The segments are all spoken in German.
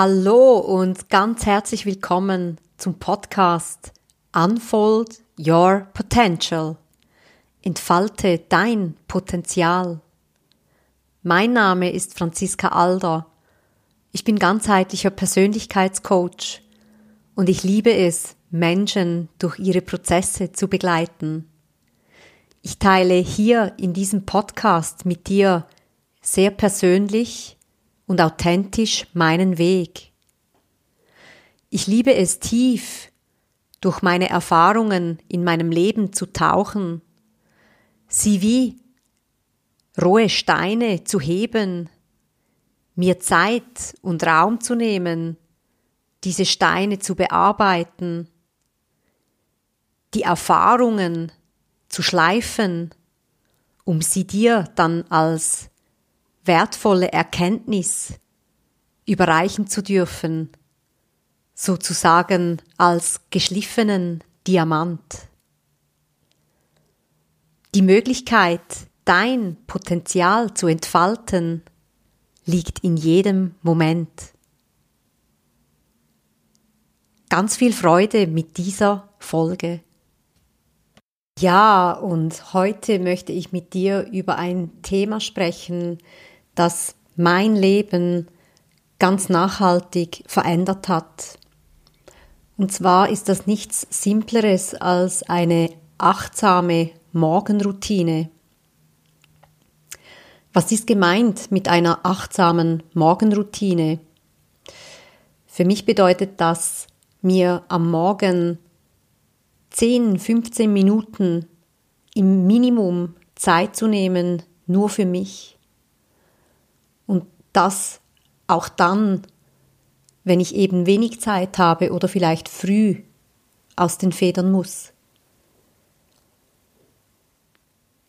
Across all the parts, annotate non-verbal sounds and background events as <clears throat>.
Hallo und ganz herzlich willkommen zum Podcast Unfold Your Potential. Entfalte dein Potenzial. Mein Name ist Franziska Alder. Ich bin ganzheitlicher Persönlichkeitscoach und ich liebe es, Menschen durch ihre Prozesse zu begleiten. Ich teile hier in diesem Podcast mit dir sehr persönlich und authentisch meinen Weg. Ich liebe es tief, durch meine Erfahrungen in meinem Leben zu tauchen, sie wie rohe Steine zu heben, mir Zeit und Raum zu nehmen, diese Steine zu bearbeiten, die Erfahrungen zu schleifen, um sie dir dann als wertvolle Erkenntnis überreichen zu dürfen, sozusagen als geschliffenen Diamant. Die Möglichkeit, dein Potenzial zu entfalten, liegt in jedem Moment. Ganz viel Freude mit dieser Folge. Ja, und heute möchte ich mit dir über ein Thema sprechen, das mein Leben ganz nachhaltig verändert hat. Und zwar ist das nichts Simpleres als eine achtsame Morgenroutine. Was ist gemeint mit einer achtsamen Morgenroutine? Für mich bedeutet das, mir am Morgen 10, 15 Minuten im Minimum Zeit zu nehmen, nur für mich. Das auch dann, wenn ich eben wenig Zeit habe oder vielleicht früh aus den Federn muss.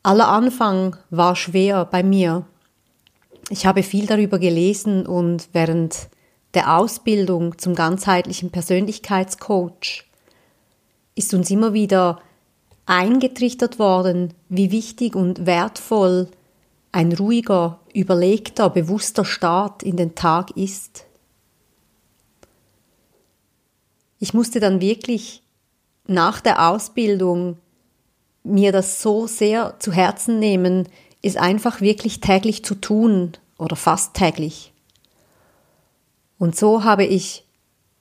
Aller Anfang war schwer bei mir. Ich habe viel darüber gelesen und während der Ausbildung zum ganzheitlichen Persönlichkeitscoach ist uns immer wieder eingetrichtert worden, wie wichtig und wertvoll ein ruhiger, überlegter, bewusster Start in den Tag ist. Ich musste dann wirklich nach der Ausbildung mir das so sehr zu Herzen nehmen, es einfach wirklich täglich zu tun oder fast täglich. Und so habe ich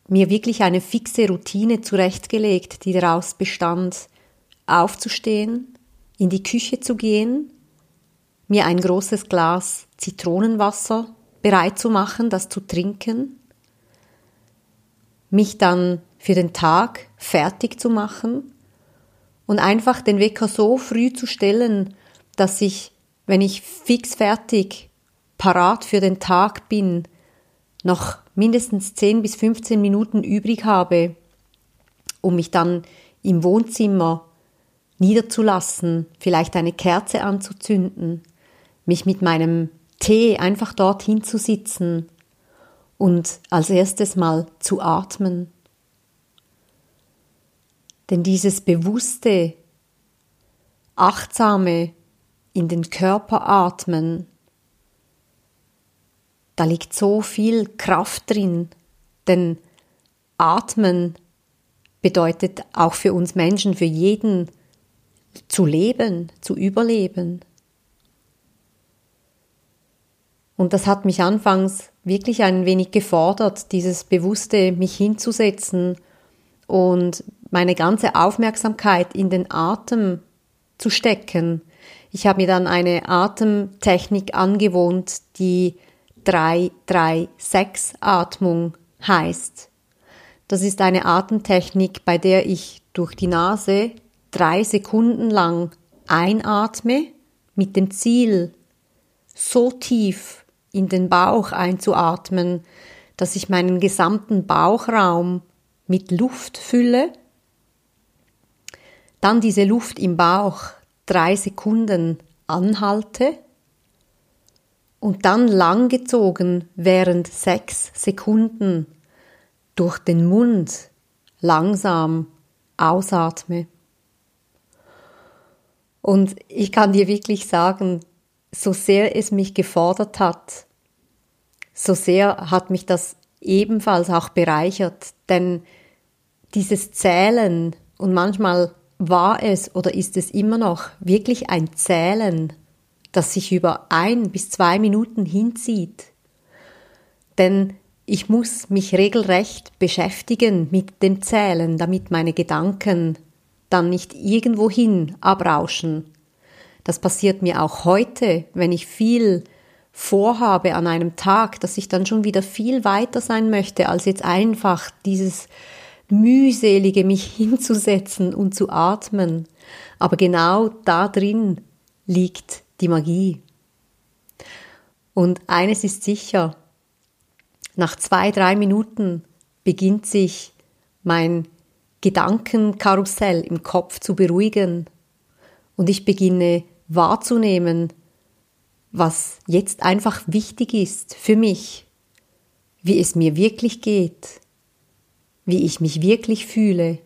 mir wirklich eine fixe Routine zurechtgelegt, die daraus bestand, aufzustehen, in die Küche zu gehen, mir ein großes Glas Zitronenwasser bereit zu machen, das zu trinken, mich dann für den Tag fertig zu machen und einfach den Wecker so früh zu stellen, dass ich, wenn ich fix fertig, parat für den Tag bin, noch mindestens 10 bis 15 Minuten übrig habe, um mich dann im Wohnzimmer niederzulassen, vielleicht eine Kerze anzuzünden, mich mit meinem Tee einfach dorthin zu sitzen und als erstes mal zu atmen. Denn dieses bewusste, achtsame in den Körper atmen, da liegt so viel Kraft drin, denn atmen bedeutet auch für uns Menschen, für jeden zu leben, zu überleben. Und das hat mich anfangs wirklich ein wenig gefordert, dieses bewusste mich hinzusetzen und meine ganze Aufmerksamkeit in den Atem zu stecken. Ich habe mir dann eine Atemtechnik angewohnt, die 3-3-6-Atmung heißt. Das ist eine Atemtechnik, bei der ich durch die Nase drei Sekunden lang einatme mit dem Ziel, so tief in den Bauch einzuatmen, dass ich meinen gesamten Bauchraum mit Luft fülle, dann diese Luft im Bauch drei Sekunden anhalte und dann langgezogen während sechs Sekunden durch den Mund langsam ausatme. Und ich kann dir wirklich sagen, so sehr es mich gefordert hat, so sehr hat mich das ebenfalls auch bereichert, denn dieses Zählen und manchmal war es oder ist es immer noch wirklich ein Zählen, das sich über ein bis zwei Minuten hinzieht. Denn ich muss mich regelrecht beschäftigen mit dem Zählen, damit meine Gedanken dann nicht irgendwohin abrauschen. Das passiert mir auch heute, wenn ich viel vorhabe an einem Tag, dass ich dann schon wieder viel weiter sein möchte, als jetzt einfach dieses mühselige mich <laughs> hinzusetzen und zu atmen. Aber genau da drin liegt die Magie. Und eines ist sicher, nach zwei, drei Minuten beginnt sich mein Gedankenkarussell im Kopf zu beruhigen und ich beginne wahrzunehmen, was jetzt einfach wichtig ist für mich, wie es mir wirklich geht, wie ich mich wirklich fühle.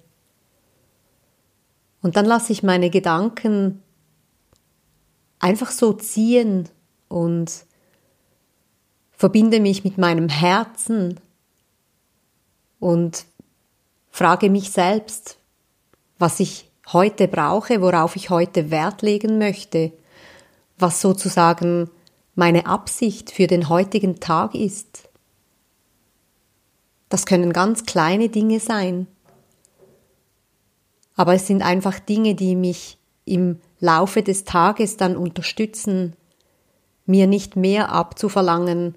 Und dann lasse ich meine Gedanken einfach so ziehen und verbinde mich mit meinem Herzen und frage mich selbst, was ich heute brauche, worauf ich heute Wert legen möchte, was sozusagen meine Absicht für den heutigen Tag ist. Das können ganz kleine Dinge sein, aber es sind einfach Dinge, die mich im Laufe des Tages dann unterstützen, mir nicht mehr abzuverlangen,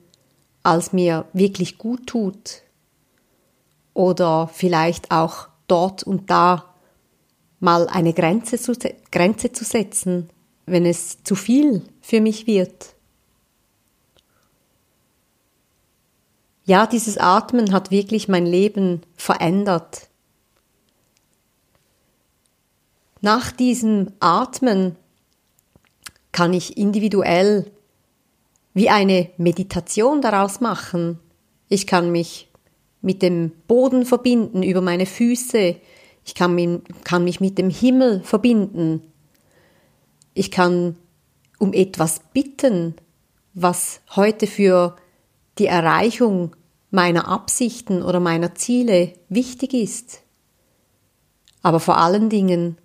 als mir wirklich gut tut. Oder vielleicht auch dort und da mal eine Grenze zu, Grenze zu setzen, wenn es zu viel für mich wird. Ja, dieses Atmen hat wirklich mein Leben verändert. Nach diesem Atmen kann ich individuell wie eine Meditation daraus machen. Ich kann mich mit dem Boden verbinden über meine Füße. Ich kann mich, kann mich mit dem Himmel verbinden. Ich kann um etwas bitten, was heute für die Erreichung meiner Absichten oder meiner Ziele wichtig ist. Aber vor allen Dingen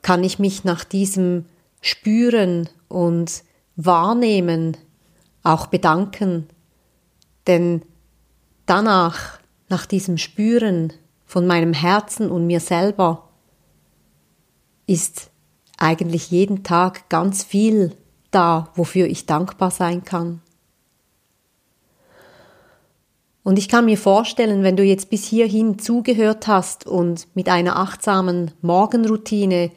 kann ich mich nach diesem Spüren und Wahrnehmen auch bedanken, denn danach, nach diesem Spüren von meinem Herzen und mir selber, ist eigentlich jeden Tag ganz viel da, wofür ich dankbar sein kann. Und ich kann mir vorstellen, wenn du jetzt bis hierhin zugehört hast und mit einer achtsamen Morgenroutine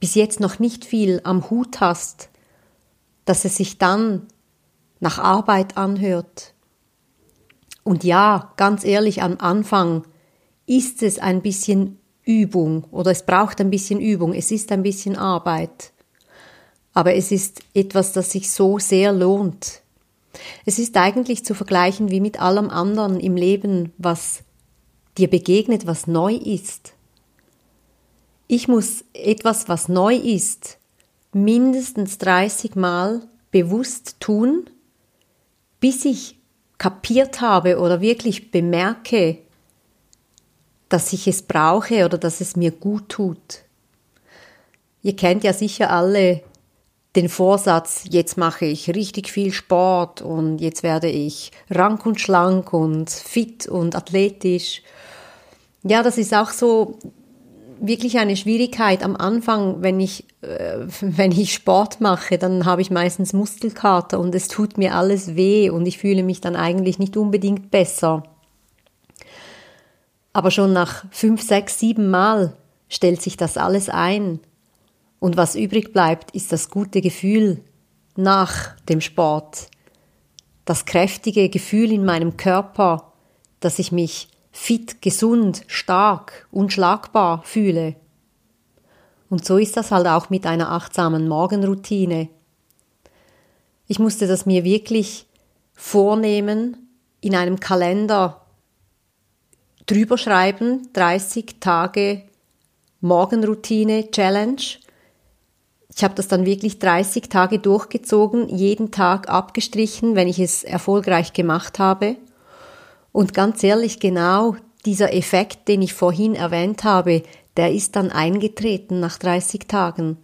bis jetzt noch nicht viel am Hut hast, dass es sich dann nach Arbeit anhört. Und ja, ganz ehrlich, am Anfang ist es ein bisschen Übung oder es braucht ein bisschen Übung, es ist ein bisschen Arbeit. Aber es ist etwas, das sich so sehr lohnt. Es ist eigentlich zu vergleichen wie mit allem anderen im Leben, was dir begegnet, was neu ist. Ich muss etwas, was neu ist, mindestens 30 Mal bewusst tun, bis ich kapiert habe oder wirklich bemerke, dass ich es brauche oder dass es mir gut tut. Ihr kennt ja sicher alle den Vorsatz, jetzt mache ich richtig viel Sport und jetzt werde ich rank und schlank und fit und athletisch. Ja, das ist auch so wirklich eine Schwierigkeit am Anfang, wenn ich, äh, <laughs> wenn ich Sport mache, dann habe ich meistens Muskelkater und es tut mir alles weh und ich fühle mich dann eigentlich nicht unbedingt besser. Aber schon nach fünf, sechs, sieben Mal stellt sich das alles ein. Und was übrig bleibt, ist das gute Gefühl nach dem Sport. Das kräftige Gefühl in meinem Körper, dass ich mich fit, gesund, stark, unschlagbar fühle. Und so ist das halt auch mit einer achtsamen Morgenroutine. Ich musste das mir wirklich vornehmen, in einem Kalender drüber schreiben, 30 Tage Morgenroutine Challenge. Ich habe das dann wirklich 30 Tage durchgezogen, jeden Tag abgestrichen, wenn ich es erfolgreich gemacht habe. Und ganz ehrlich, genau dieser Effekt, den ich vorhin erwähnt habe, der ist dann eingetreten nach 30 Tagen.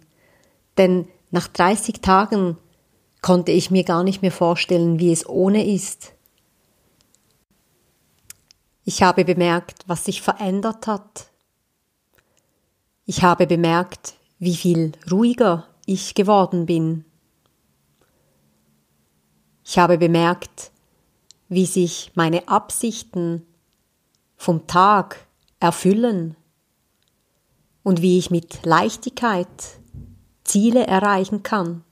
Denn nach 30 Tagen konnte ich mir gar nicht mehr vorstellen, wie es ohne ist. Ich habe bemerkt, was sich verändert hat. Ich habe bemerkt, wie viel ruhiger ich geworden bin. Ich habe bemerkt, wie sich meine Absichten vom Tag erfüllen und wie ich mit Leichtigkeit Ziele erreichen kann.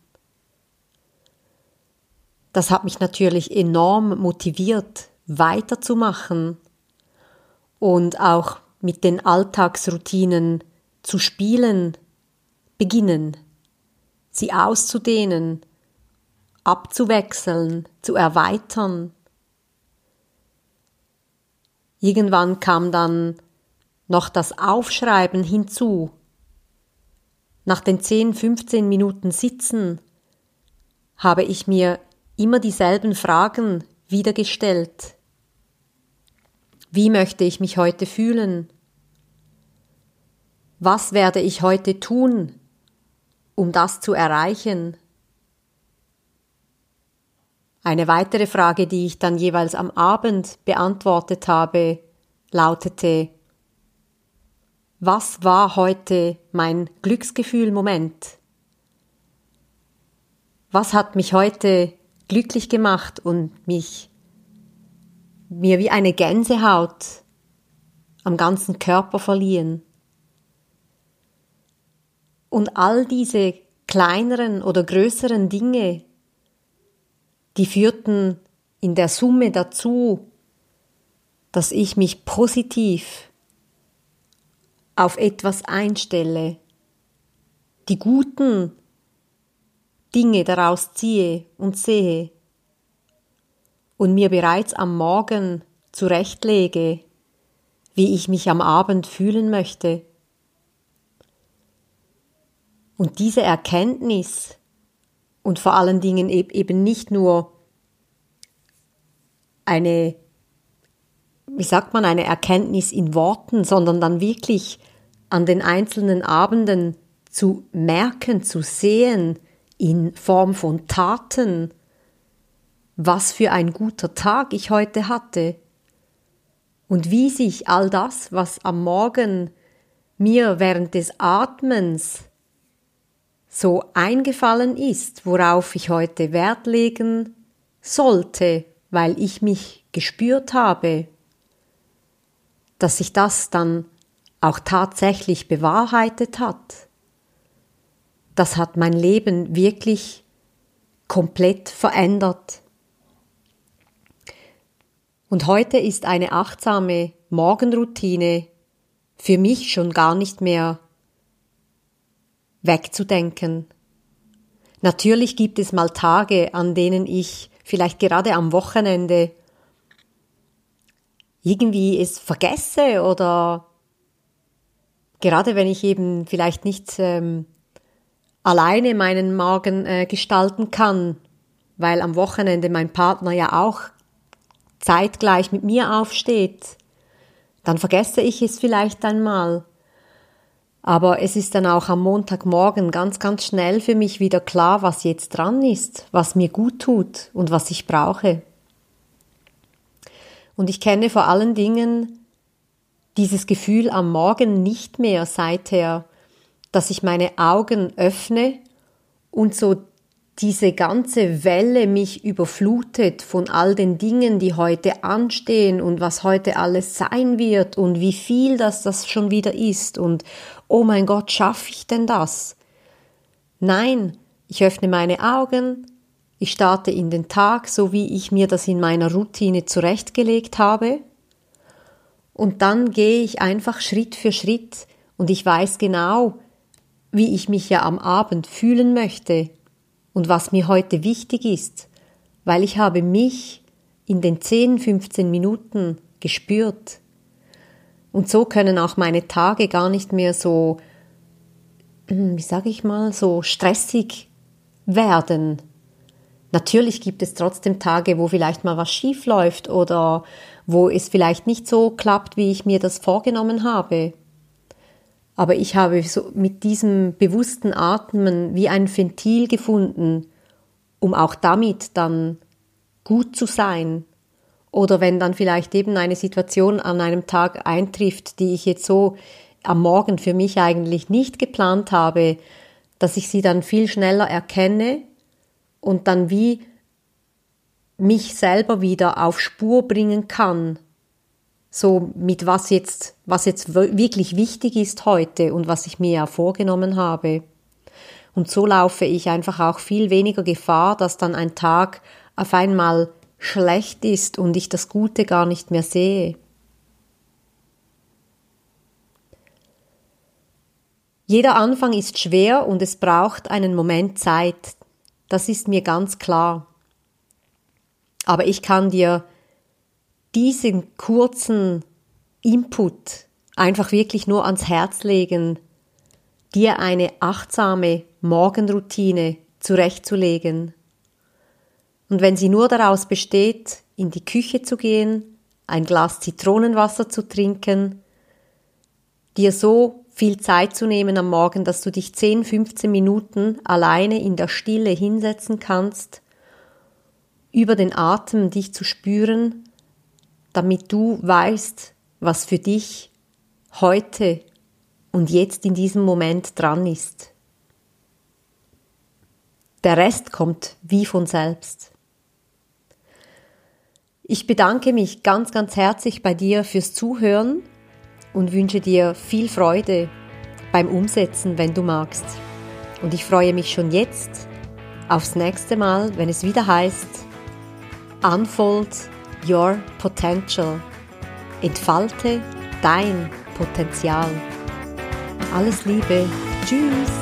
Das hat mich natürlich enorm motiviert, weiterzumachen und auch mit den Alltagsroutinen zu spielen, beginnen, sie auszudehnen, abzuwechseln, zu erweitern. Irgendwann kam dann noch das Aufschreiben hinzu. Nach den 10, 15 Minuten Sitzen habe ich mir immer dieselben Fragen wieder gestellt. Wie möchte ich mich heute fühlen? Was werde ich heute tun, um das zu erreichen? Eine weitere Frage, die ich dann jeweils am Abend beantwortet habe, lautete Was war heute mein Glücksgefühlmoment? Was hat mich heute glücklich gemacht und mich mir wie eine Gänsehaut am ganzen Körper verliehen? Und all diese kleineren oder größeren Dinge, die führten in der Summe dazu, dass ich mich positiv auf etwas einstelle, die guten Dinge daraus ziehe und sehe und mir bereits am Morgen zurechtlege, wie ich mich am Abend fühlen möchte. Und diese Erkenntnis und vor allen Dingen eben nicht nur eine, wie sagt man, eine Erkenntnis in Worten, sondern dann wirklich an den einzelnen Abenden zu merken, zu sehen, in Form von Taten, was für ein guter Tag ich heute hatte und wie sich all das, was am Morgen mir während des Atmens so eingefallen ist, worauf ich heute Wert legen sollte, weil ich mich gespürt habe, dass sich das dann auch tatsächlich bewahrheitet hat. Das hat mein Leben wirklich komplett verändert. Und heute ist eine achtsame Morgenroutine für mich schon gar nicht mehr wegzudenken. Natürlich gibt es mal Tage, an denen ich vielleicht gerade am Wochenende irgendwie es vergesse oder gerade wenn ich eben vielleicht nicht ähm, alleine meinen Magen äh, gestalten kann, weil am Wochenende mein Partner ja auch zeitgleich mit mir aufsteht, dann vergesse ich es vielleicht einmal. Aber es ist dann auch am Montagmorgen ganz, ganz schnell für mich wieder klar, was jetzt dran ist, was mir gut tut und was ich brauche. Und ich kenne vor allen Dingen dieses Gefühl am Morgen nicht mehr seither, dass ich meine Augen öffne und so diese ganze Welle mich überflutet von all den Dingen, die heute anstehen und was heute alles sein wird und wie viel das das schon wieder ist und oh mein Gott, schaffe ich denn das? Nein, ich öffne meine Augen, ich starte in den Tag, so wie ich mir das in meiner Routine zurechtgelegt habe, und dann gehe ich einfach Schritt für Schritt und ich weiß genau, wie ich mich ja am Abend fühlen möchte und was mir heute wichtig ist, weil ich habe mich in den 10, 15 Minuten gespürt. Und so können auch meine Tage gar nicht mehr so, <clears throat> wie sage ich mal, so stressig werden, Natürlich gibt es trotzdem Tage, wo vielleicht mal was schief läuft oder wo es vielleicht nicht so klappt, wie ich mir das vorgenommen habe. Aber ich habe so mit diesem bewussten Atmen wie ein Ventil gefunden, um auch damit dann gut zu sein. Oder wenn dann vielleicht eben eine Situation an einem Tag eintrifft, die ich jetzt so am Morgen für mich eigentlich nicht geplant habe, dass ich sie dann viel schneller erkenne und dann wie mich selber wieder auf Spur bringen kann. So mit was jetzt, was jetzt wirklich wichtig ist heute und was ich mir ja vorgenommen habe. Und so laufe ich einfach auch viel weniger Gefahr, dass dann ein Tag auf einmal schlecht ist und ich das Gute gar nicht mehr sehe. Jeder Anfang ist schwer und es braucht einen Moment Zeit. Das ist mir ganz klar. Aber ich kann dir diesen kurzen Input einfach wirklich nur ans Herz legen, dir eine achtsame Morgenroutine zurechtzulegen. Und wenn sie nur daraus besteht, in die Küche zu gehen, ein Glas Zitronenwasser zu trinken, dir so viel Zeit zu nehmen am Morgen, dass du dich 10, 15 Minuten alleine in der Stille hinsetzen kannst, über den Atem dich zu spüren, damit du weißt, was für dich heute und jetzt in diesem Moment dran ist. Der Rest kommt wie von selbst. Ich bedanke mich ganz, ganz herzlich bei dir fürs Zuhören und wünsche dir viel Freude beim Umsetzen, wenn du magst. Und ich freue mich schon jetzt aufs nächste Mal, wenn es wieder heißt Unfold Your Potential. Entfalte dein Potenzial. Alles Liebe. Tschüss.